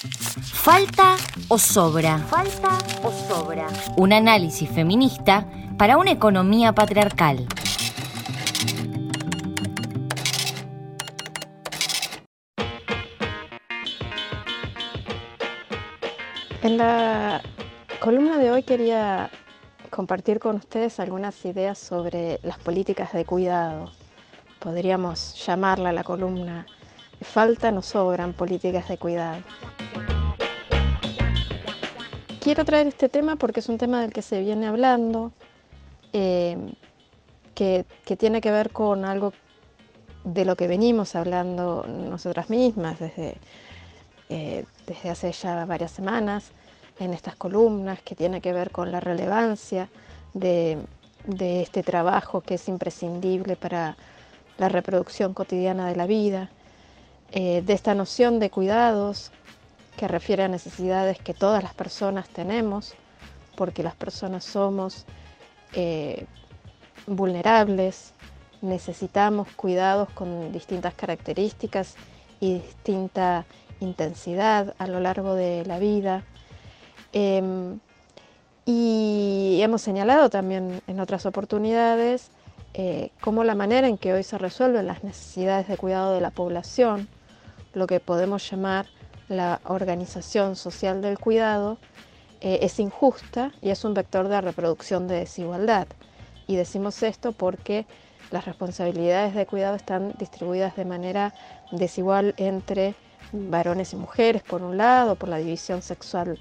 ¿Falta o sobra? ¿Falta o sobra? Un análisis feminista para una economía patriarcal. En la columna de hoy quería compartir con ustedes algunas ideas sobre las políticas de cuidado. Podríamos llamarla la columna Faltan o sobran políticas de cuidado. Quiero traer este tema porque es un tema del que se viene hablando, eh, que, tiene que ver con algo de lo que venimos hablando nosotras mismas desde, eh, desde hace ya varias semanas en estas columnas, que tiene que ver con la relevancia de, este trabajo que es imprescindible para la reproducción cotidiana de la vida, eh, de esta noción de cuidados que refiere a necesidades que todas las personas tenemos, porque las personas somos eh, vulnerables, necesitamos cuidados con distintas características y distinta intensidad a lo largo de la vida. Em, y hemos señalado también en otras oportunidades eh, cómo la manera en que hoy se resuelven las necesidades de cuidado de la población, lo que podemos llamar la organización social del cuidado, eh, es injusta y es un vector de reproducción de desigualdad. Y decimos esto porque las responsabilidades de cuidado están distribuidas de manera desigual entre varones y mujeres, por un lado, por la división sexual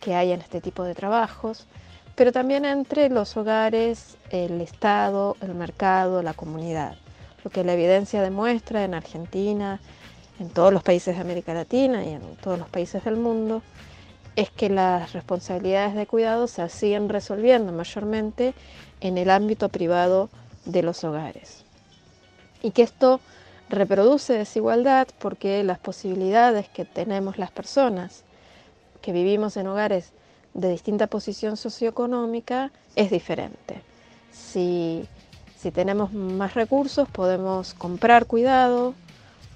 que hay en este tipo de trabajos, pero también entre los hogares, el Estado, el mercado, la comunidad. Lo que la evidencia demuestra en Argentina, en todos los países de América Latina y en todos los países del mundo, es que las responsabilidades de cuidado se siguen resolviendo mayormente en el ámbito privado de los hogares. Y que esto reproduce desigualdad porque las posibilidades que tenemos las personas que vivimos en hogares de distinta posición socioeconómica es diferente. Si, tenemos más recursos podemos comprar cuidado,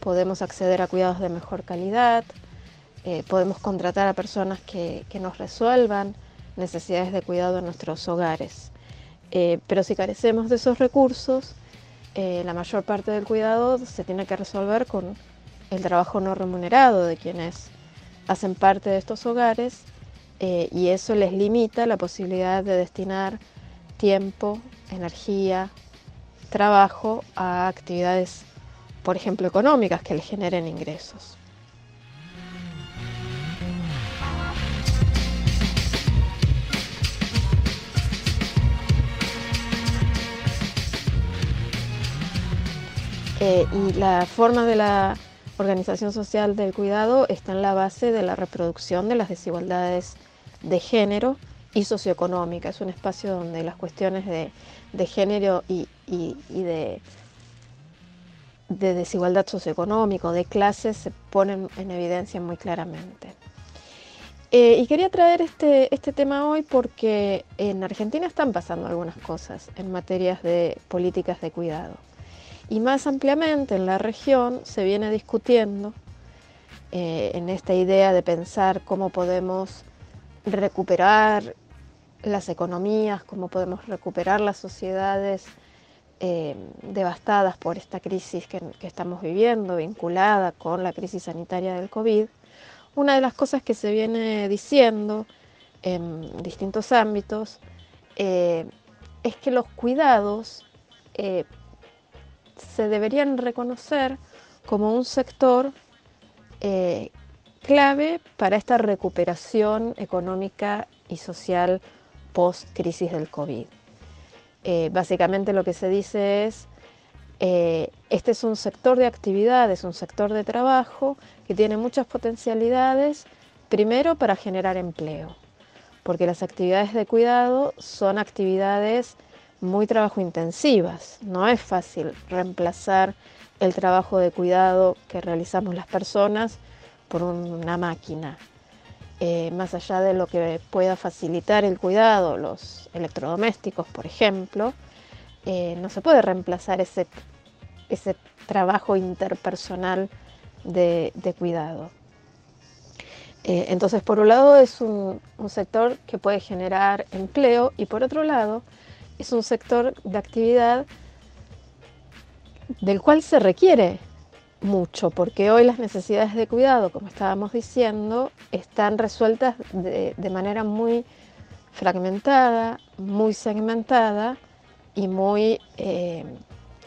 podemos acceder a cuidados de mejor calidad, eh, podemos contratar a personas que, nos resuelvan necesidades de cuidado en nuestros hogares. Eh, pero si carecemos de esos recursos, eh, la mayor parte del cuidado se tiene que resolver con el trabajo no remunerado de quienes hacen parte de estos hogares y eso les limita la posibilidad de destinar tiempo, energía, trabajo a actividades, por ejemplo, económicas que les generen ingresos. Eh, y la forma de la organización social del cuidado está en la base de la reproducción de las desigualdades de género y socioeconómica. Es un espacio donde las cuestiones de, género y, de, desigualdad socioeconómica, de clases, se ponen en evidencia muy claramente. Eh, y quería traer este, este tema hoy porque en Argentina están pasando algunas cosas en materias de políticas de cuidado. Y más ampliamente en la región se viene discutiendo eh, en esta idea de pensar cómo podemos recuperar las economías, cómo podemos recuperar las sociedades eh, devastadas por esta crisis que, estamos viviendo, vinculada con la crisis sanitaria del COVID. Una de las cosas que se viene diciendo en distintos ámbitos eh, es que los cuidados se deberían reconocer como un sector eh, clave para esta recuperación económica y social post-crisis del COVID. Eh, básicamente lo que se dice es, eh, este es un sector de actividad, es un sector de trabajo que tiene muchas potencialidades, primero para generar empleo, porque las actividades de cuidado son actividades muy trabajo intensivas. No es fácil reemplazar el trabajo de cuidado que realizamos las personas por una máquina. Eh, más allá de lo que pueda facilitar el cuidado, los electrodomésticos, por ejemplo, eh, no se puede reemplazar ese, ese trabajo interpersonal de, cuidado. Eh, entonces, por un lado es un, sector que puede generar empleo y por otro lado es un sector de actividad del cual se requiere mucho, porque hoy las necesidades de cuidado, como estábamos diciendo, están resueltas de, manera muy fragmentada, muy segmentada y muy, eh,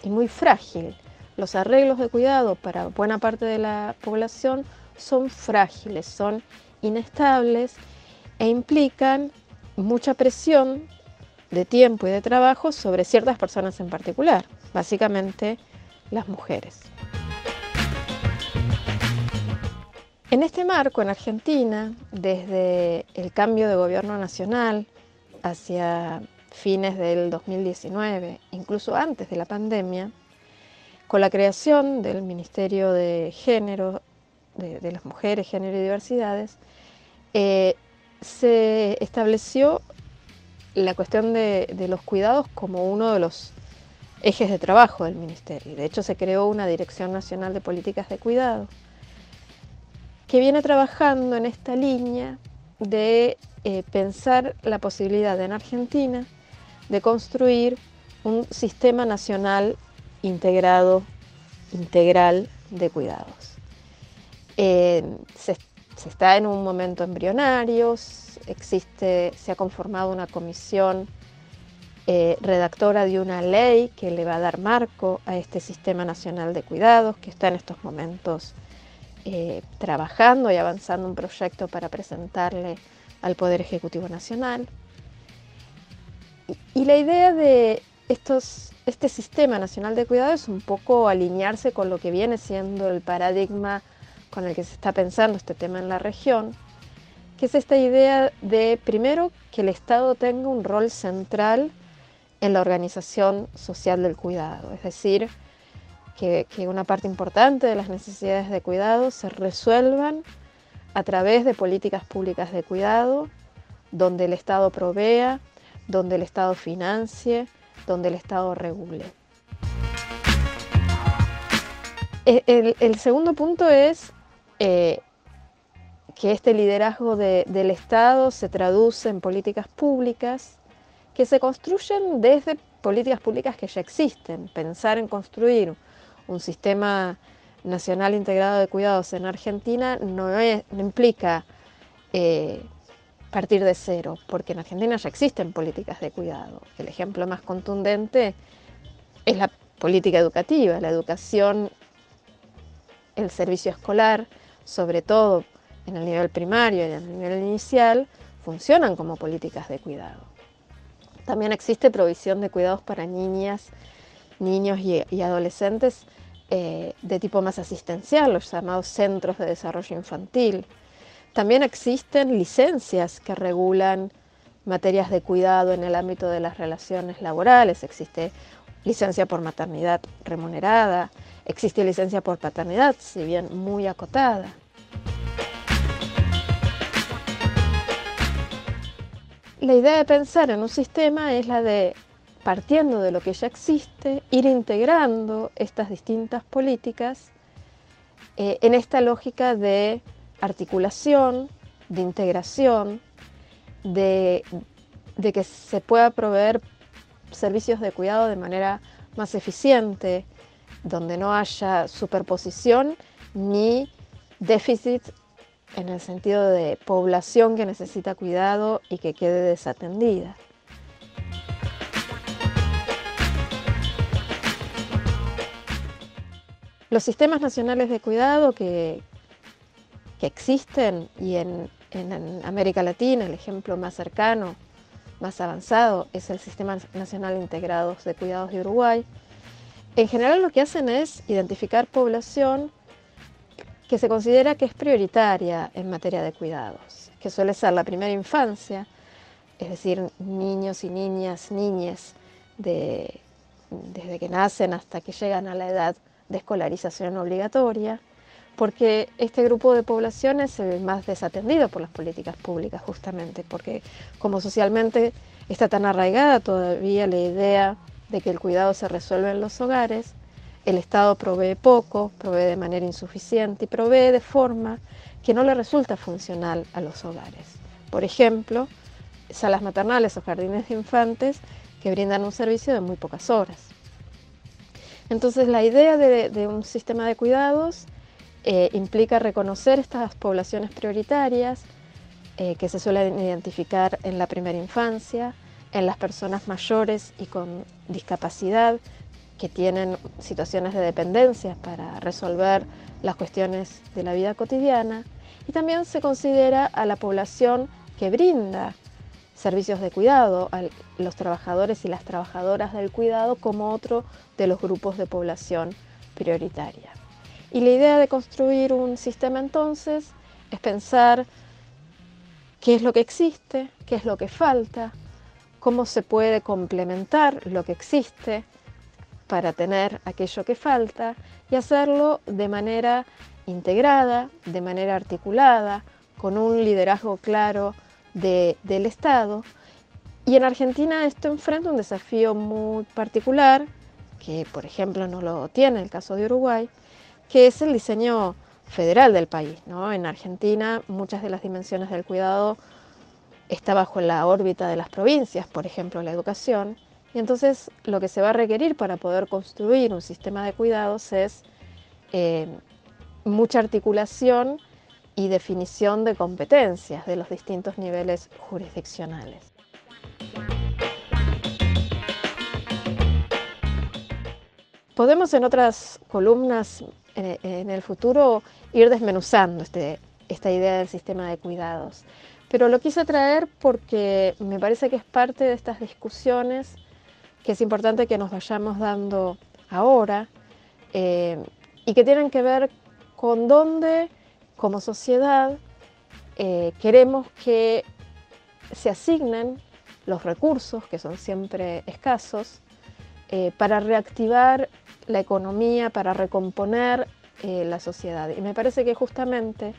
y muy frágil. Los arreglos de cuidado para buena parte de la población son frágiles, son inestables e implican mucha presión de tiempo y de trabajo sobre ciertas personas en particular, básicamente las mujeres. En este marco, en Argentina, desde el cambio de gobierno nacional hacia fines del 2019, incluso antes de la pandemia, con la creación del Ministerio de Género, de, las Mujeres, Género y Diversidades, eh, se estableció la cuestión de, de, los cuidados como uno de los ejes de trabajo del Ministerio. De hecho, se creó una Dirección Nacional de Políticas de Cuidado que viene trabajando en esta línea de eh, pensar la posibilidad en Argentina de construir un sistema nacional integrado, integral de cuidados. Se, está en un momento embrionario, existe, se ha conformado una comisión eh, redactora de una ley que le va a dar marco a este sistema nacional de cuidados que está en estos momentos eh, trabajando y avanzando un proyecto para presentarle al Poder Ejecutivo Nacional. Y, la idea de estos, este sistema nacional de cuidado es un poco alinearse con lo que viene siendo el paradigma con el que se está pensando este tema en la región, que es esta idea de, primero, que el Estado tenga un rol central en la organización social del cuidado, es decir, que, una parte importante de las necesidades de cuidado se resuelvan a través de políticas públicas de cuidado, donde el Estado provea, donde el Estado financie, donde el Estado regule. E, el, segundo punto es eh, que este liderazgo del Estado se traduce en políticas públicas que se construyen desde políticas públicas que ya existen. Pensar en construir un sistema nacional integrado de cuidados en Argentina no, implica eh, partir de cero, porque en Argentina ya existen políticas de cuidado. El ejemplo más contundente es la política educativa, la educación, el servicio escolar, sobre todo en el nivel primario y en el nivel inicial, funcionan como políticas de cuidado. También existe provisión de cuidados para niñas niños y, adolescentes eh, de tipo más asistencial, los llamados centros de desarrollo infantil. También existen licencias que regulan materias de cuidado en el ámbito de las relaciones laborales. Existe licencia por maternidad remunerada, existe licencia por paternidad, si bien muy acotada. La idea de pensar en un sistema es la de partiendo de lo que ya existe, ir integrando estas distintas políticas eh, en esta lógica de articulación, de integración, de, que se pueda proveer servicios de cuidado de manera más eficiente, donde no haya superposición ni déficit en el sentido de población que necesita cuidado y que quede desatendida. Los sistemas nacionales de cuidado que, que existen y en, América Latina el ejemplo más cercano, más avanzado, es el Sistema Nacional Integrado de Cuidados de Uruguay. En general lo que hacen es identificar población que se considera que es prioritaria en materia de cuidados, que suele ser la primera infancia, es decir, niños y niñas, niñas, desde que nacen hasta que llegan a la edad de escolarización obligatoria, porque este grupo de población es el más desatendido por las políticas públicas justamente, porque como socialmente está tan arraigada todavía la idea de que el cuidado se resuelve en los hogares, el Estado provee poco, provee de manera insuficiente y provee de forma que no le resulta funcional a los hogares. Por ejemplo, salas maternales o jardines de infantes que brindan un servicio de muy pocas horas. Entonces la idea de, un sistema de cuidados eh, implica reconocer estas poblaciones prioritarias eh, que se suelen identificar en la primera infancia, en las personas mayores y con discapacidad que tienen situaciones de dependencia para resolver las cuestiones de la vida cotidiana. Y también se considera a la población que brinda servicios de cuidado, a los trabajadores y las trabajadoras del cuidado como otro de los grupos de población prioritaria. Y la idea de construir un sistema entonces es pensar qué es lo que existe, qué es lo que falta, cómo se puede complementar lo que existe para tener aquello que falta y hacerlo de manera integrada, de manera articulada, con un liderazgo claro del Estado. Y en Argentina esto enfrenta un desafío muy particular, que por ejemplo no lo tiene el caso de Uruguay, que es el diseño federal del país. ¿no? En Argentina muchas de las dimensiones del cuidado está bajo la órbita de las provincias, por ejemplo la educación, y entonces lo que se va a requerir para poder construir un sistema de cuidados es eh, mucha articulación y definición de competencias de los distintos niveles jurisdiccionales. Podemos en otras columnas en el futuro ir desmenuzando este, esta idea del sistema de cuidados, pero lo quise traer porque me parece que es parte de estas discusiones que es importante que nos vayamos dando ahora eh, y que tienen que ver con dónde como sociedad eh, queremos que se asignen los recursos, que son siempre escasos, eh, para reactivar la economía, para recomponer eh, la sociedad. Y me parece que justamente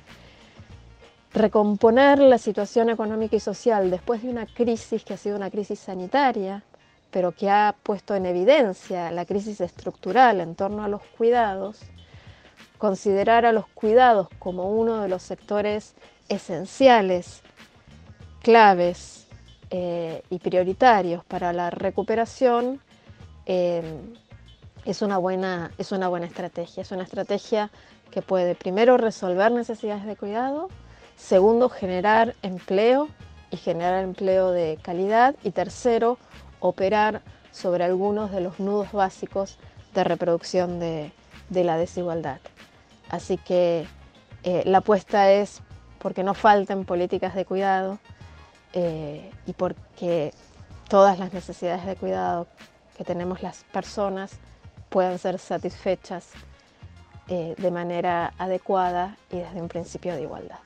recomponer la situación económica y social después de una crisis que ha sido una crisis sanitaria, pero que ha puesto en evidencia la crisis estructural en torno a los cuidados, considerar a los cuidados como uno de los sectores esenciales, claves eh, y prioritarios para la recuperación eh, es, una buena, es una buena estrategia. Es una estrategia que puede primero resolver necesidades de cuidado, segundo generar empleo y generar empleo de calidad y tercero operar sobre algunos de los nudos básicos de reproducción de la desigualdad. Así que eh, la apuesta es porque no falten políticas de cuidado eh, y porque todas las necesidades de cuidado que tenemos las personas puedan ser satisfechas eh, de manera adecuada y desde un principio de igualdad.